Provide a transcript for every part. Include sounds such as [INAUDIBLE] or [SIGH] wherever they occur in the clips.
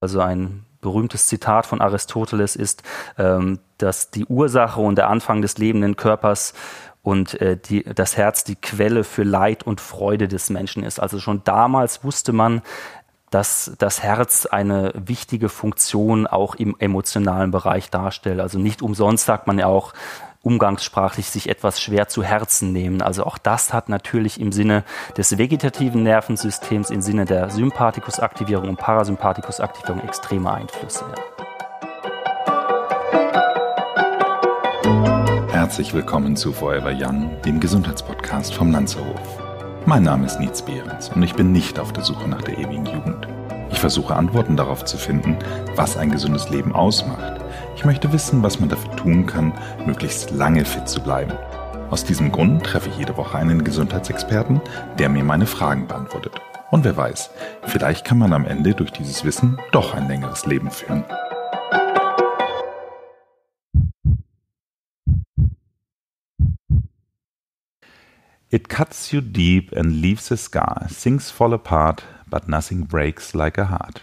Also ein berühmtes Zitat von Aristoteles ist, ähm, dass die Ursache und der Anfang des lebenden Körpers und äh, die, das Herz die Quelle für Leid und Freude des Menschen ist. Also schon damals wusste man, dass das Herz eine wichtige Funktion auch im emotionalen Bereich darstellt. Also nicht umsonst sagt man ja auch umgangssprachlich sich etwas schwer zu Herzen nehmen. Also auch das hat natürlich im Sinne des vegetativen Nervensystems, im Sinne der Sympathikusaktivierung und Parasympathikusaktivierung extreme Einflüsse. Herzlich willkommen zu Forever Young, dem Gesundheitspodcast vom Lanzerhof. Mein Name ist Nietz Behrens und ich bin nicht auf der Suche nach der ewigen Jugend. Ich versuche Antworten darauf zu finden, was ein gesundes Leben ausmacht. Ich möchte wissen, was man dafür tun kann, möglichst lange fit zu bleiben. Aus diesem Grund treffe ich jede Woche einen Gesundheitsexperten, der mir meine Fragen beantwortet. Und wer weiß, vielleicht kann man am Ende durch dieses Wissen doch ein längeres Leben führen. It cuts you deep and leaves a scar, things fall apart, but nothing breaks like a heart.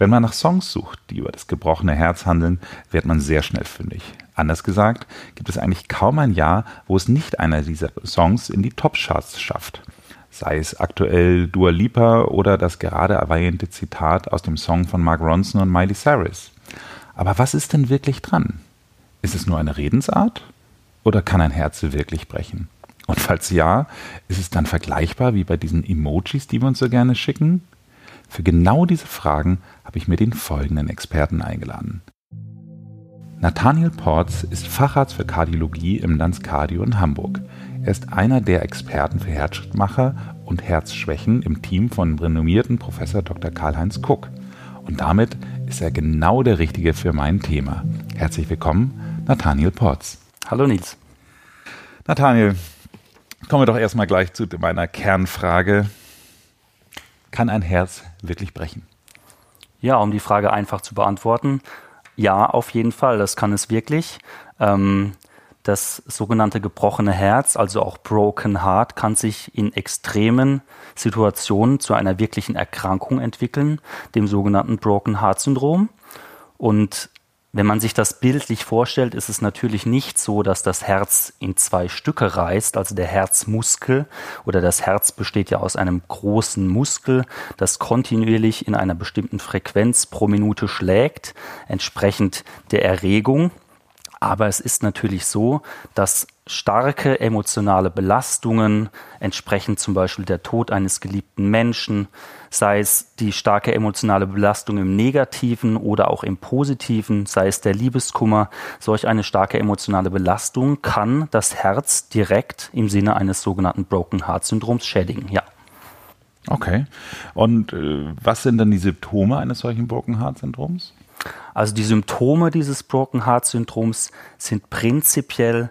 Wenn man nach Songs sucht, die über das gebrochene Herz handeln, wird man sehr schnell fündig. Anders gesagt, gibt es eigentlich kaum ein Jahr, wo es nicht einer dieser Songs in die Top-Charts schafft. Sei es aktuell Dua Lipa oder das gerade erwähnte Zitat aus dem Song von Mark Ronson und Miley Cyrus. Aber was ist denn wirklich dran? Ist es nur eine Redensart? Oder kann ein Herz wirklich brechen? Und falls ja, ist es dann vergleichbar wie bei diesen Emojis, die wir uns so gerne schicken? Für genau diese Fragen habe ich mir den folgenden Experten eingeladen. Nathaniel Porz ist Facharzt für Kardiologie im Landskardio in Hamburg. Er ist einer der Experten für Herzschrittmacher und Herzschwächen im Team von renommierten Professor Dr. Karl-Heinz Kuck. Und damit ist er genau der Richtige für mein Thema. Herzlich willkommen, Nathaniel Porz. Hallo Nils. Nathaniel, Kommen wir doch erstmal gleich zu meiner Kernfrage. Kann ein Herz wirklich brechen? Ja, um die Frage einfach zu beantworten. Ja, auf jeden Fall, das kann es wirklich. Ähm, das sogenannte gebrochene Herz, also auch Broken Heart, kann sich in extremen Situationen zu einer wirklichen Erkrankung entwickeln, dem sogenannten Broken Heart Syndrom. Und wenn man sich das bildlich vorstellt, ist es natürlich nicht so, dass das Herz in zwei Stücke reißt, also der Herzmuskel oder das Herz besteht ja aus einem großen Muskel, das kontinuierlich in einer bestimmten Frequenz pro Minute schlägt, entsprechend der Erregung. Aber es ist natürlich so, dass starke emotionale Belastungen, entsprechend zum Beispiel der Tod eines geliebten Menschen, sei es die starke emotionale Belastung im negativen oder auch im positiven, sei es der Liebeskummer, solch eine starke emotionale Belastung kann das Herz direkt im Sinne eines sogenannten Broken Heart Syndroms schädigen, ja. Okay. Und äh, was sind dann die Symptome eines solchen Broken Heart Syndroms? Also die Symptome dieses Broken Heart Syndroms sind prinzipiell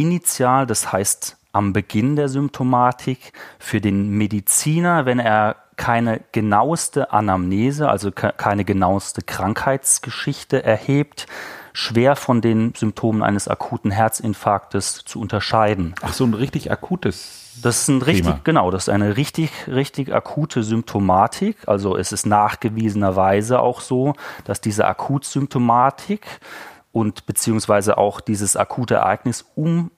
initial, das heißt am Beginn der Symptomatik für den Mediziner, wenn er keine genaueste Anamnese, also keine genaueste Krankheitsgeschichte erhebt, schwer von den Symptomen eines akuten Herzinfarktes zu unterscheiden. Ach, so ein richtig akutes das ist ein richtig, Thema. genau, das ist eine richtig, richtig akute Symptomatik. Also es ist nachgewiesenerweise auch so, dass diese Akutsymptomatik und beziehungsweise auch dieses akute Ereignis um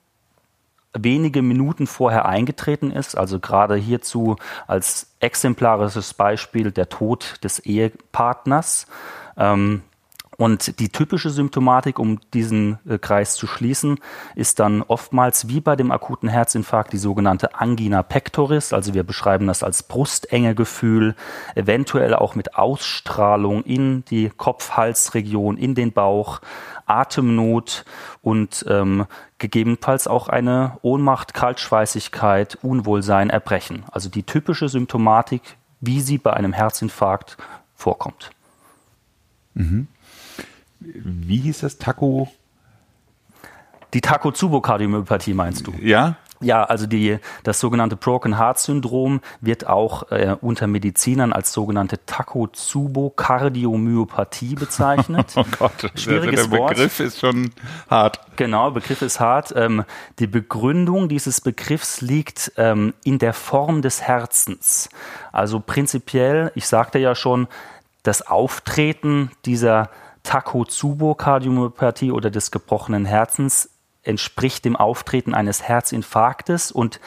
wenige Minuten vorher eingetreten ist. Also gerade hierzu als exemplarisches Beispiel der Tod des Ehepartners. Ähm, und die typische Symptomatik, um diesen äh, Kreis zu schließen, ist dann oftmals wie bei dem akuten Herzinfarkt die sogenannte Angina pectoris. Also wir beschreiben das als Brustengegefühl, eventuell auch mit Ausstrahlung in die Kopf-Hals-Region, in den Bauch, Atemnot und ähm, gegebenenfalls auch eine Ohnmacht, Kaltschweißigkeit, Unwohlsein, Erbrechen. Also die typische Symptomatik, wie sie bei einem Herzinfarkt vorkommt. Mhm wie hieß das, Taco? Die Takotsubo-Kardiomyopathie meinst du? Ja. Ja, also die, das sogenannte Broken Heart Syndrom wird auch äh, unter Medizinern als sogenannte Takotsubo-Kardiomyopathie bezeichnet. [LAUGHS] oh Gott, Schwieriges der Begriff Wort. ist schon hart. Genau, Begriff ist hart. Ähm, die Begründung dieses Begriffs liegt ähm, in der Form des Herzens. Also prinzipiell, ich sagte ja schon, das Auftreten dieser Takotsubo-Kardiomyopathie oder des gebrochenen Herzens entspricht dem Auftreten eines Herzinfarktes und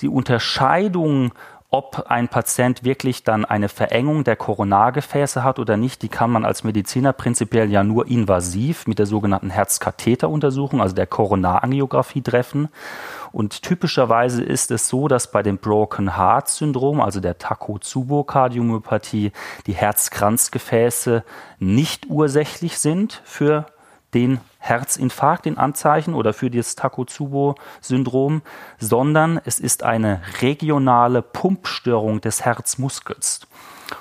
die Unterscheidung ob ein Patient wirklich dann eine Verengung der Koronargefäße hat oder nicht, die kann man als Mediziner prinzipiell ja nur invasiv mit der sogenannten Herzkatheteruntersuchung, also der Koronarangiographie treffen. Und typischerweise ist es so, dass bei dem Broken Heart Syndrom, also der Takotsubo-Kardiomyopathie, die Herzkranzgefäße nicht ursächlich sind für den Herzinfarkt in Anzeichen oder für das Takotsubo-Syndrom, sondern es ist eine regionale Pumpstörung des Herzmuskels.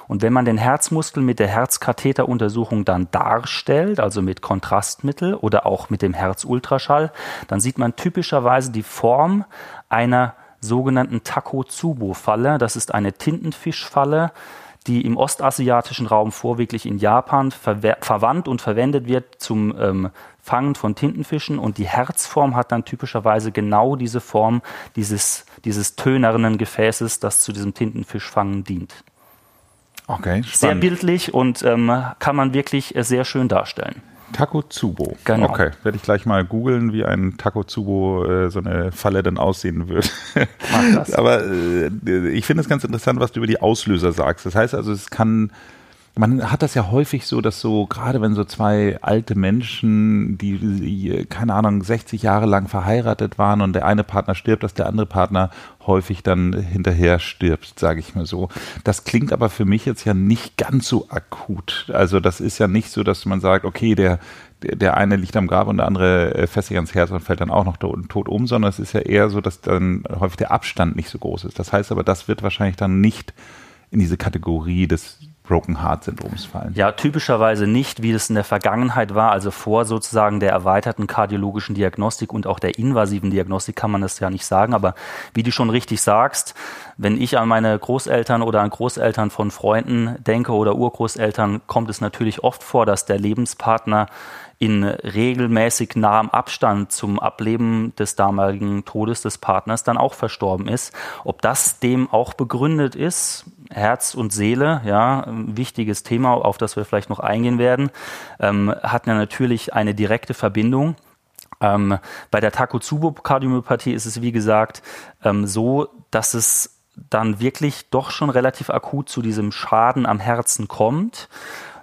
Und wenn man den Herzmuskel mit der Herzkatheteruntersuchung dann darstellt, also mit Kontrastmittel oder auch mit dem Herzultraschall, dann sieht man typischerweise die Form einer sogenannten Takotsubo-Falle. Das ist eine Tintenfischfalle, die im ostasiatischen Raum vorwiegend in Japan verwandt und verwendet wird zum ähm, Fangen von Tintenfischen und die Herzform hat dann typischerweise genau diese Form dieses, dieses tönernen Gefäßes, das zu diesem Tintenfischfangen dient. Okay, spannend. Sehr bildlich und ähm, kann man wirklich äh, sehr schön darstellen. Takotsubo. Genau. Okay, werde ich gleich mal googeln, wie ein Takotsubo äh, so eine Falle dann aussehen wird. Mach das. [LAUGHS] Aber äh, ich finde es ganz interessant, was du über die Auslöser sagst. Das heißt also, es kann man hat das ja häufig so, dass so, gerade wenn so zwei alte Menschen, die, keine Ahnung, 60 Jahre lang verheiratet waren und der eine Partner stirbt, dass der andere Partner häufig dann hinterher stirbt, sage ich mal so. Das klingt aber für mich jetzt ja nicht ganz so akut. Also das ist ja nicht so, dass man sagt, okay, der, der eine liegt am Grab und der andere äh, fässt sich ans Herz und fällt dann auch noch tot um, sondern es ist ja eher so, dass dann häufig der Abstand nicht so groß ist. Das heißt aber, das wird wahrscheinlich dann nicht in diese Kategorie des Broken Heart Syndroms fallen? Ja, typischerweise nicht, wie es in der Vergangenheit war, also vor sozusagen der erweiterten kardiologischen Diagnostik und auch der invasiven Diagnostik kann man das ja nicht sagen, aber wie du schon richtig sagst, wenn ich an meine Großeltern oder an Großeltern von Freunden denke oder Urgroßeltern, kommt es natürlich oft vor, dass der Lebenspartner in regelmäßig nahem Abstand zum Ableben des damaligen Todes des Partners dann auch verstorben ist. Ob das dem auch begründet ist, Herz und Seele, ja, ein wichtiges Thema, auf das wir vielleicht noch eingehen werden, ähm, hat ja natürlich eine direkte Verbindung. Ähm, bei der Takotsubo-Kardiomyopathie ist es, wie gesagt, ähm, so, dass es dann wirklich doch schon relativ akut zu diesem Schaden am Herzen kommt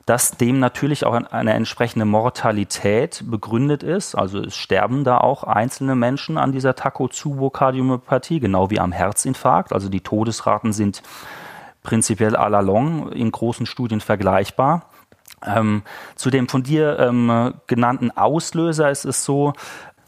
dass dem natürlich auch eine entsprechende Mortalität begründet ist. Also es sterben da auch einzelne Menschen an dieser Takotsubo-Kardiomyopathie, genau wie am Herzinfarkt. Also die Todesraten sind prinzipiell à la long in großen Studien vergleichbar. Ähm, zu dem von dir ähm, genannten Auslöser ist es so,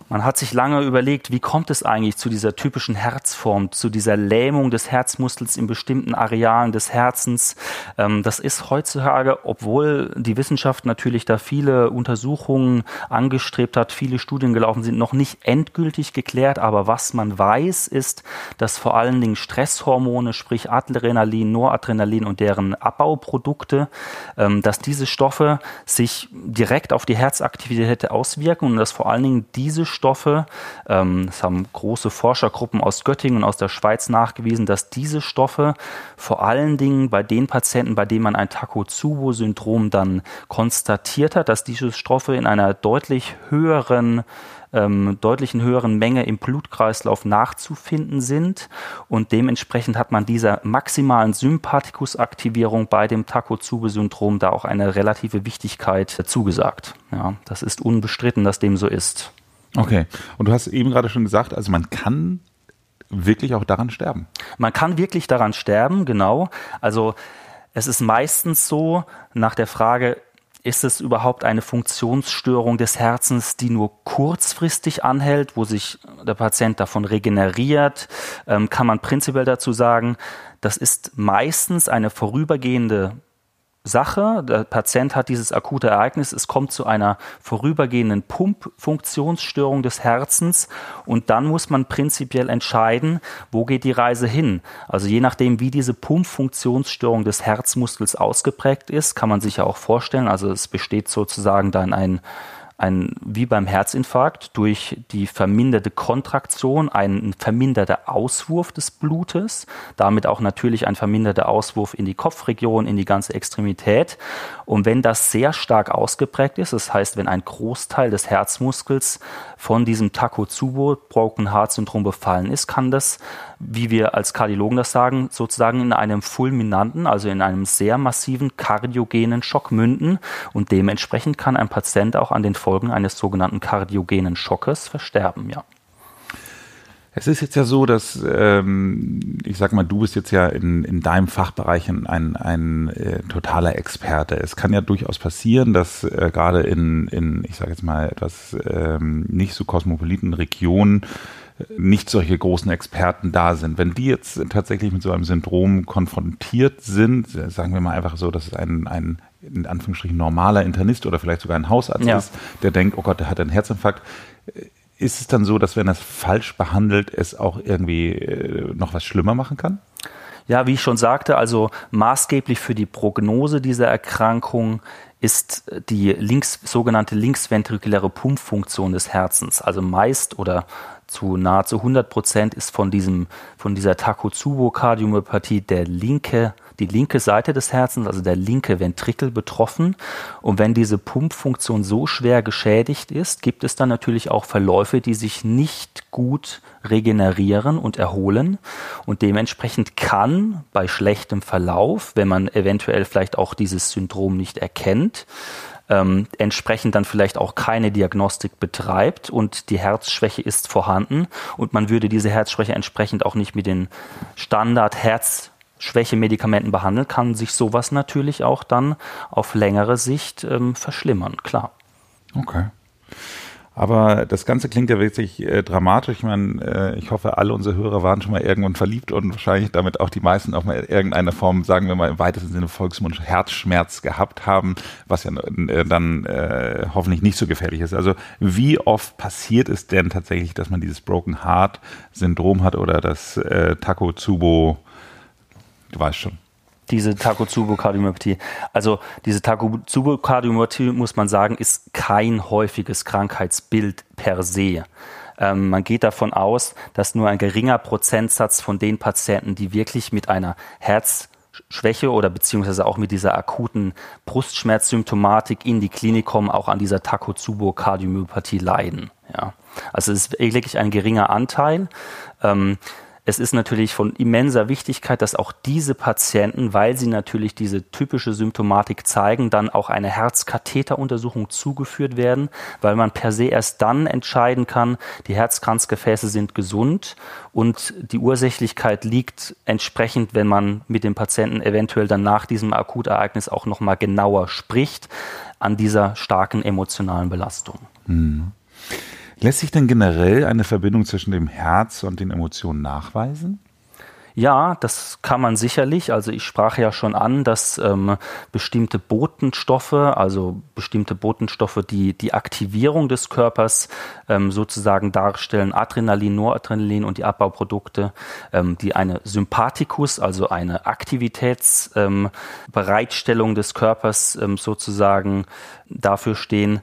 man hat sich lange überlegt, wie kommt es eigentlich zu dieser typischen Herzform, zu dieser Lähmung des Herzmuskels in bestimmten Arealen des Herzens. Ähm, das ist heutzutage, obwohl die Wissenschaft natürlich da viele Untersuchungen angestrebt hat, viele Studien gelaufen sind, noch nicht endgültig geklärt. Aber was man weiß, ist, dass vor allen Dingen Stresshormone, sprich Adrenalin, Noradrenalin und deren Abbauprodukte, ähm, dass diese Stoffe sich direkt auf die Herzaktivität auswirken und dass vor allen Dingen diese Stoffe. Ähm, das haben große Forschergruppen aus Göttingen und aus der Schweiz nachgewiesen, dass diese Stoffe vor allen Dingen bei den Patienten, bei denen man ein Takotsubo-Syndrom dann konstatiert hat, dass diese Stoffe in einer deutlich höheren ähm, deutlichen höheren Menge im Blutkreislauf nachzufinden sind und dementsprechend hat man dieser maximalen Sympathikusaktivierung bei dem Takotsubo-Syndrom da auch eine relative Wichtigkeit zugesagt. Ja, das ist unbestritten, dass dem so ist. Okay. Und du hast eben gerade schon gesagt, also man kann wirklich auch daran sterben. Man kann wirklich daran sterben, genau. Also es ist meistens so, nach der Frage, ist es überhaupt eine Funktionsstörung des Herzens, die nur kurzfristig anhält, wo sich der Patient davon regeneriert? Ähm, kann man prinzipiell dazu sagen, das ist meistens eine vorübergehende Sache. Der Patient hat dieses akute Ereignis, es kommt zu einer vorübergehenden Pumpfunktionsstörung des Herzens und dann muss man prinzipiell entscheiden, wo geht die Reise hin. Also je nachdem, wie diese Pumpfunktionsstörung des Herzmuskels ausgeprägt ist, kann man sich ja auch vorstellen, also es besteht sozusagen dann ein ein, wie beim Herzinfarkt, durch die verminderte Kontraktion ein verminderter Auswurf des Blutes, damit auch natürlich ein verminderter Auswurf in die Kopfregion, in die ganze Extremität. Und wenn das sehr stark ausgeprägt ist, das heißt, wenn ein Großteil des Herzmuskels von diesem Takotsubo Broken Heart Syndrom befallen ist, kann das, wie wir als Kardiologen das sagen, sozusagen in einem fulminanten, also in einem sehr massiven kardiogenen Schock münden und dementsprechend kann ein Patient auch an den Folgen eines sogenannten kardiogenen Schockes versterben, ja. Es ist jetzt ja so, dass, ähm, ich sag mal, du bist jetzt ja in, in deinem Fachbereich ein, ein, ein äh, totaler Experte. Es kann ja durchaus passieren, dass äh, gerade in, in, ich sage jetzt mal, etwas ähm, nicht so kosmopoliten Regionen äh, nicht solche großen Experten da sind. Wenn die jetzt tatsächlich mit so einem Syndrom konfrontiert sind, sagen wir mal einfach so, dass es ein, ein in Anführungsstrichen normaler Internist oder vielleicht sogar ein Hausarzt ja. ist, der denkt, oh Gott, der hat einen Herzinfarkt. Ist es dann so, dass wenn er es falsch behandelt, es auch irgendwie äh, noch was schlimmer machen kann? Ja, wie ich schon sagte, also maßgeblich für die Prognose dieser Erkrankung ist die links, sogenannte linksventrikuläre Pumpfunktion des Herzens. Also meist oder zu nahezu 100 Prozent ist von diesem, von dieser Takotsubo-Kardiomyopathie der linke die linke Seite des Herzens, also der linke Ventrikel betroffen. Und wenn diese Pumpfunktion so schwer geschädigt ist, gibt es dann natürlich auch Verläufe, die sich nicht gut regenerieren und erholen. Und dementsprechend kann bei schlechtem Verlauf, wenn man eventuell vielleicht auch dieses Syndrom nicht erkennt, ähm, entsprechend dann vielleicht auch keine Diagnostik betreibt und die Herzschwäche ist vorhanden und man würde diese Herzschwäche entsprechend auch nicht mit den Standard-Herz Schwächemedikamenten behandelt, kann sich sowas natürlich auch dann auf längere Sicht ähm, verschlimmern, klar. Okay. Aber das Ganze klingt ja wirklich äh, dramatisch. Ich meine, äh, ich hoffe, alle unsere Hörer waren schon mal irgendwann verliebt und wahrscheinlich damit auch die meisten auch mal in irgendeiner Form, sagen wir mal im weitesten Sinne Volksmund, Herzschmerz gehabt haben, was ja äh, dann äh, hoffentlich nicht so gefährlich ist. Also wie oft passiert es denn tatsächlich, dass man dieses Broken Heart Syndrom hat oder das äh, Takotsubo Du weißt schon. Diese Takotsubo-Kardiomyopathie. Also diese Takotsubo-Kardiomyopathie, muss man sagen, ist kein häufiges Krankheitsbild per se. Ähm, man geht davon aus, dass nur ein geringer Prozentsatz von den Patienten, die wirklich mit einer Herzschwäche oder beziehungsweise auch mit dieser akuten Brustschmerzsymptomatik in die Klinik kommen, auch an dieser Takotsubo-Kardiomyopathie leiden. Ja. Also es ist wirklich ein geringer Anteil. Ähm, es ist natürlich von immenser Wichtigkeit, dass auch diese Patienten, weil sie natürlich diese typische Symptomatik zeigen, dann auch eine Herzkatheteruntersuchung zugeführt werden, weil man per se erst dann entscheiden kann, die Herzkranzgefäße sind gesund und die Ursächlichkeit liegt entsprechend, wenn man mit dem Patienten eventuell dann nach diesem Akutereignis auch nochmal genauer spricht, an dieser starken emotionalen Belastung. Hm. Lässt sich denn generell eine Verbindung zwischen dem Herz und den Emotionen nachweisen? Ja, das kann man sicherlich. Also ich sprach ja schon an, dass ähm, bestimmte Botenstoffe, also bestimmte Botenstoffe, die die Aktivierung des Körpers ähm, sozusagen darstellen, Adrenalin, Noradrenalin und die Abbauprodukte, ähm, die eine Sympathikus, also eine Aktivitätsbereitstellung ähm, des Körpers ähm, sozusagen dafür stehen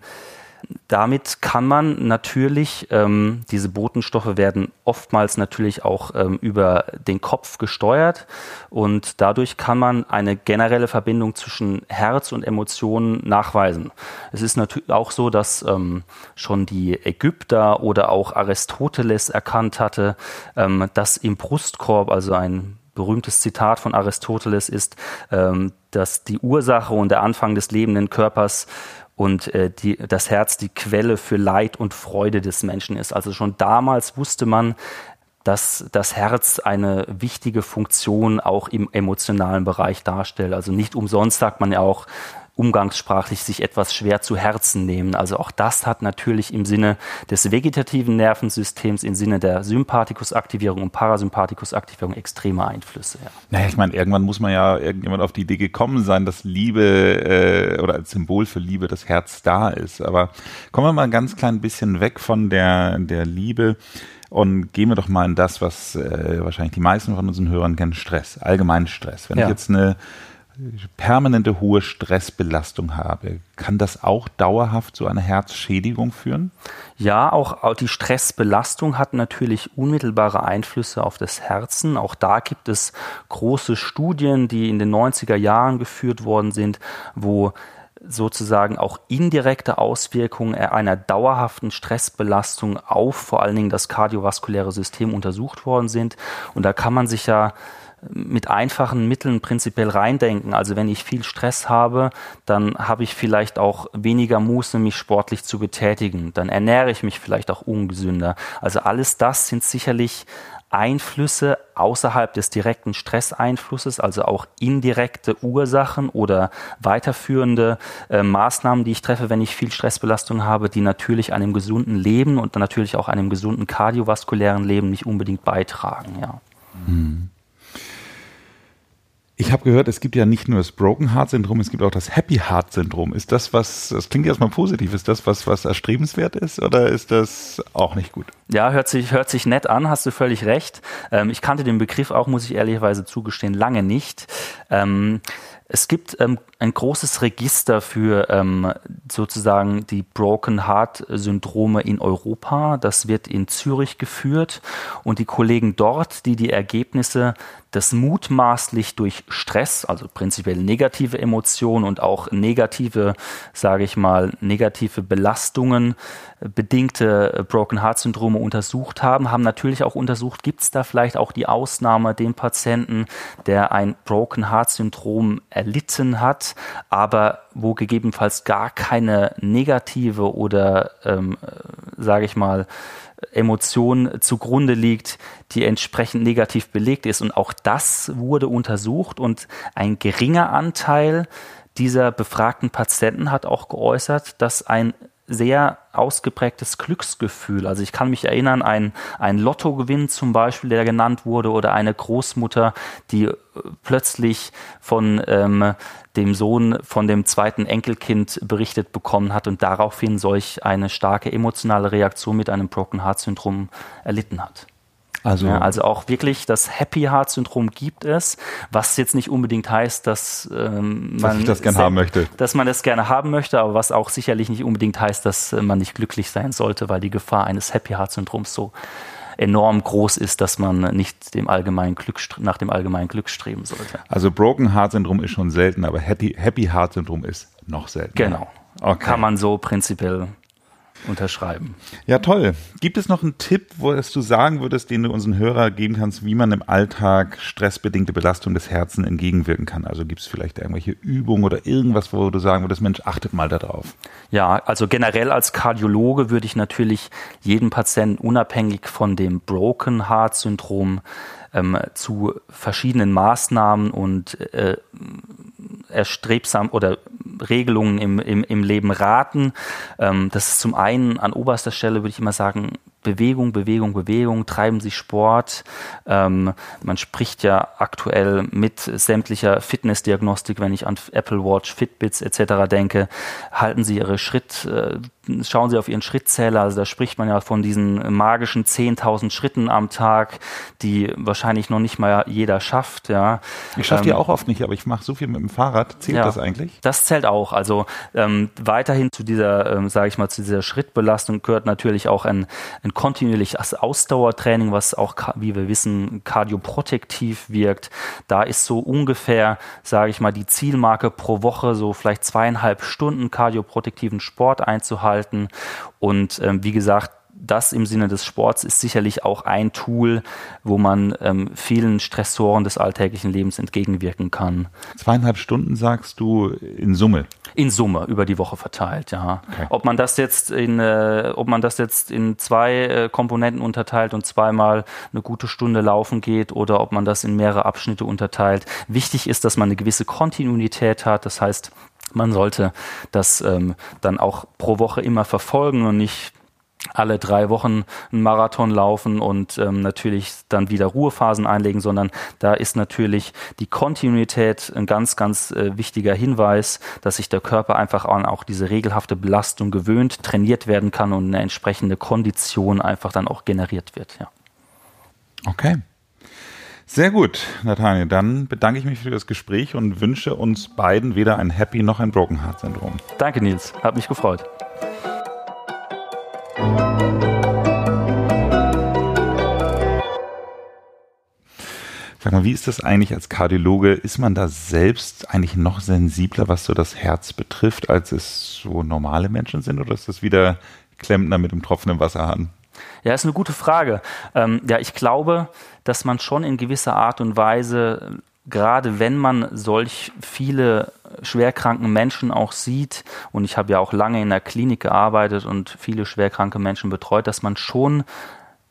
damit kann man natürlich, ähm, diese Botenstoffe werden oftmals natürlich auch ähm, über den Kopf gesteuert und dadurch kann man eine generelle Verbindung zwischen Herz und Emotionen nachweisen. Es ist natürlich auch so, dass ähm, schon die Ägypter oder auch Aristoteles erkannt hatte, ähm, dass im Brustkorb, also ein berühmtes Zitat von Aristoteles ist, ähm, dass die Ursache und der Anfang des lebenden Körpers und äh, die, das Herz die Quelle für Leid und Freude des Menschen ist. Also schon damals wusste man, dass das Herz eine wichtige Funktion auch im emotionalen Bereich darstellt. Also nicht umsonst sagt man ja auch, umgangssprachlich sich etwas schwer zu Herzen nehmen. Also auch das hat natürlich im Sinne des vegetativen Nervensystems, im Sinne der Sympathikusaktivierung und Parasympathikusaktivierung extreme Einflüsse. Ja. Naja, ich meine, irgendwann muss man ja irgendjemand auf die Idee gekommen sein, dass Liebe äh, oder als Symbol für Liebe das Herz da ist. Aber kommen wir mal ein ganz klein bisschen weg von der, der Liebe und gehen wir doch mal in das, was äh, wahrscheinlich die meisten von unseren Hörern kennen, Stress, allgemeinen Stress. Wenn ja. ich jetzt eine permanente hohe Stressbelastung habe, kann das auch dauerhaft zu einer Herzschädigung führen? Ja, auch die Stressbelastung hat natürlich unmittelbare Einflüsse auf das Herzen. Auch da gibt es große Studien, die in den 90er Jahren geführt worden sind, wo sozusagen auch indirekte Auswirkungen einer dauerhaften Stressbelastung auf vor allen Dingen das kardiovaskuläre System untersucht worden sind. Und da kann man sich ja mit einfachen Mitteln prinzipiell reindenken. Also wenn ich viel Stress habe, dann habe ich vielleicht auch weniger Muße, mich sportlich zu betätigen. Dann ernähre ich mich vielleicht auch ungesünder. Also alles das sind sicherlich Einflüsse außerhalb des direkten Stresseinflusses, also auch indirekte Ursachen oder weiterführende äh, Maßnahmen, die ich treffe, wenn ich viel Stressbelastung habe, die natürlich einem gesunden Leben und natürlich auch einem gesunden kardiovaskulären Leben nicht unbedingt beitragen. Ja. Hm. Ich habe gehört, es gibt ja nicht nur das Broken Heart Syndrom, es gibt auch das Happy Heart Syndrom. Ist das was, das klingt erstmal positiv, ist das was, was erstrebenswert ist oder ist das auch nicht gut? Ja, hört sich, hört sich nett an, hast du völlig recht. Ähm, ich kannte den Begriff auch, muss ich ehrlicherweise zugestehen, lange nicht. Ähm, es gibt ähm, ein großes Register für ähm, sozusagen die Broken Heart Syndrome in Europa. Das wird in Zürich geführt und die Kollegen dort, die die Ergebnisse des mutmaßlich durch Stress, also prinzipiell negative Emotionen und auch negative, sage ich mal, negative Belastungen bedingte Broken Heart Syndrome untersucht haben, haben natürlich auch untersucht, gibt es da vielleicht auch die Ausnahme, den Patienten, der ein Broken Heart Syndrom erlitten hat, aber wo gegebenenfalls gar keine negative oder, ähm, sage ich mal, Emotion zugrunde liegt, die entsprechend negativ belegt ist. Und auch das wurde untersucht und ein geringer Anteil dieser befragten Patienten hat auch geäußert, dass ein sehr ausgeprägtes Glücksgefühl. Also ich kann mich erinnern, ein, ein Lottogewinn zum Beispiel, der genannt wurde, oder eine Großmutter, die äh, plötzlich von ähm, dem Sohn von dem zweiten Enkelkind berichtet bekommen hat und daraufhin solch eine starke emotionale Reaktion mit einem Broken Heart Syndrom erlitten hat. Also, ja, also auch wirklich das Happy Heart Syndrom gibt es, was jetzt nicht unbedingt heißt, dass ähm, man dass das gerne haben möchte, dass man das gerne haben möchte, aber was auch sicherlich nicht unbedingt heißt, dass man nicht glücklich sein sollte, weil die Gefahr eines Happy Heart Syndroms so enorm groß ist, dass man nicht dem allgemeinen Glück, nach dem allgemeinen Glück streben sollte. Also Broken Heart Syndrom ist schon selten, aber Happy, Happy Heart Syndrom ist noch selten. Genau. Okay. Kann man so prinzipiell unterschreiben. Ja, toll. Gibt es noch einen Tipp, wo es du sagen würdest, den du unseren Hörer geben kannst, wie man im Alltag stressbedingte Belastung des Herzens entgegenwirken kann? Also gibt es vielleicht irgendwelche Übungen oder irgendwas, wo du sagen würdest, Mensch, achtet mal darauf? Ja, also generell als Kardiologe würde ich natürlich jeden Patienten unabhängig von dem Broken Heart Syndrom ähm, zu verschiedenen Maßnahmen und äh, erstrebsam oder Regelungen im, im, im Leben raten. Ähm, das ist zum einen an oberster Stelle, würde ich immer sagen, Bewegung, Bewegung, Bewegung, treiben Sie Sport. Ähm, man spricht ja aktuell mit sämtlicher Fitnessdiagnostik, wenn ich an Apple Watch, Fitbits etc. denke, halten Sie Ihre Schritt, äh, schauen Sie auf Ihren Schrittzähler, also da spricht man ja von diesen magischen 10.000 Schritten am Tag, die wahrscheinlich noch nicht mal jeder schafft. Ja. Ich schaffe ähm, die auch oft nicht, aber ich mache so viel mit dem Fahrrad. Zählt ja, das eigentlich? Das zählt auch. Also ähm, weiterhin zu dieser, ähm, sage ich mal, zu dieser Schrittbelastung gehört natürlich auch ein, ein kontinuierliches Ausdauertraining, was auch, wie wir wissen, kardioprotektiv wirkt. Da ist so ungefähr, sage ich mal, die Zielmarke pro Woche so vielleicht zweieinhalb Stunden kardioprotektiven Sport einzuhalten halten. Und ähm, wie gesagt, das im Sinne des Sports ist sicherlich auch ein Tool, wo man ähm, vielen Stressoren des alltäglichen Lebens entgegenwirken kann. Zweieinhalb Stunden sagst du in Summe? In Summe über die Woche verteilt, ja. Okay. Ob man das jetzt in, äh, ob man das jetzt in zwei äh, Komponenten unterteilt und zweimal eine gute Stunde laufen geht oder ob man das in mehrere Abschnitte unterteilt. Wichtig ist, dass man eine gewisse Kontinuität hat. Das heißt, man sollte das ähm, dann auch pro Woche immer verfolgen und nicht alle drei Wochen einen Marathon laufen und ähm, natürlich dann wieder Ruhephasen einlegen, sondern da ist natürlich die Kontinuität ein ganz, ganz äh, wichtiger Hinweis, dass sich der Körper einfach an auch diese regelhafte Belastung gewöhnt, trainiert werden kann und eine entsprechende Kondition einfach dann auch generiert wird. Ja. Okay. Sehr gut, Nathaniel. Dann bedanke ich mich für das Gespräch und wünsche uns beiden weder ein Happy noch ein Broken Heart Syndrom. Danke, Nils. Hat mich gefreut. Sag mal, wie ist das eigentlich als Kardiologe? Ist man da selbst eigentlich noch sensibler, was so das Herz betrifft, als es so normale Menschen sind? Oder ist das wieder Klempner mit dem Tropfen im Wasserhahn? Ja, ist eine gute Frage. Ähm, ja, ich glaube, dass man schon in gewisser Art und Weise, gerade wenn man solch viele schwerkranken Menschen auch sieht, und ich habe ja auch lange in der Klinik gearbeitet und viele schwerkranke Menschen betreut, dass man schon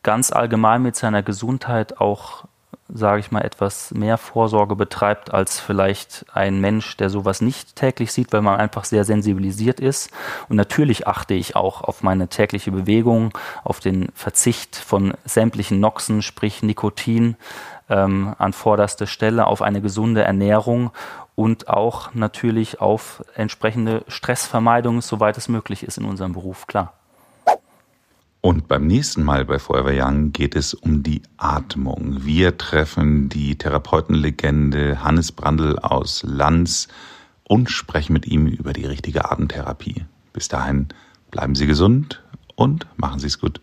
ganz allgemein mit seiner Gesundheit auch sage ich mal, etwas mehr Vorsorge betreibt als vielleicht ein Mensch, der sowas nicht täglich sieht, weil man einfach sehr sensibilisiert ist. Und natürlich achte ich auch auf meine tägliche Bewegung, auf den Verzicht von sämtlichen Noxen, sprich Nikotin, ähm, an vorderster Stelle, auf eine gesunde Ernährung und auch natürlich auf entsprechende Stressvermeidung, soweit es möglich ist in unserem Beruf, klar. Und beim nächsten Mal bei Forever Young geht es um die Atmung. Wir treffen die Therapeutenlegende Hannes Brandl aus Lanz und sprechen mit ihm über die richtige Atemtherapie. Bis dahin bleiben Sie gesund und machen Sie es gut.